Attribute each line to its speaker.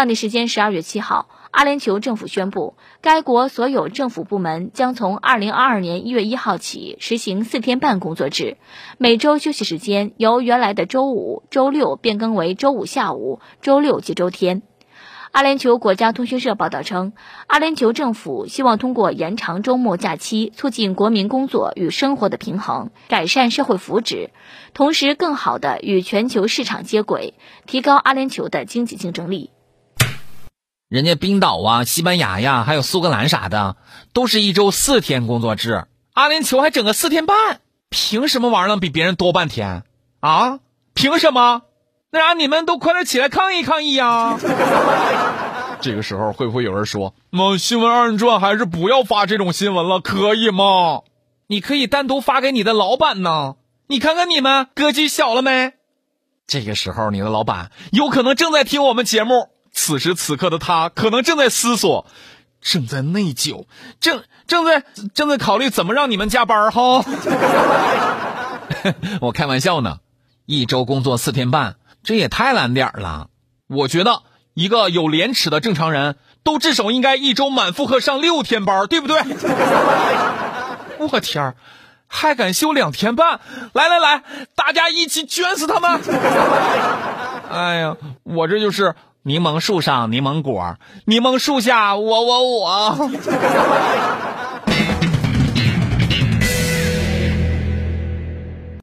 Speaker 1: 当地时间十二月七号，阿联酋政府宣布，该国所有政府部门将从二零二二年一月一号起实行四天半工作制，每周休息时间由原来的周五、周六变更为周五下午、周六及周天。阿联酋国家通讯社报道称，阿联酋政府希望通过延长周末假期，促进国民工作与生活的平衡，改善社会福祉，同时更好地与全球市场接轨，提高阿联酋的经济竞争力。
Speaker 2: 人家冰岛啊、西班牙呀，还有苏格兰啥的，都是一周四天工作制。阿联酋还整个四天半，凭什么玩意儿能比别人多半天啊？凭什么？那让你们都快点起来抗议抗议呀！这个时候会不会有人说：“那新闻二人转还是不要发这种新闻了，可以吗？你可以单独发给你的老板呢。你看看你们格局小了没？”这个时候，你的老板有可能正在听我们节目。此时此刻的他可能正在思索，正在内疚，正正在正在考虑怎么让你们加班哈。我开玩笑呢，一周工作四天半，这也太懒点了。我觉得一个有廉耻的正常人都至少应该一周满负荷上六天班，对不对？我天儿，还敢休两天半？来来来，大家一起卷死他们！哎呀，我这就是。柠檬树上柠檬果，柠檬树下我我我。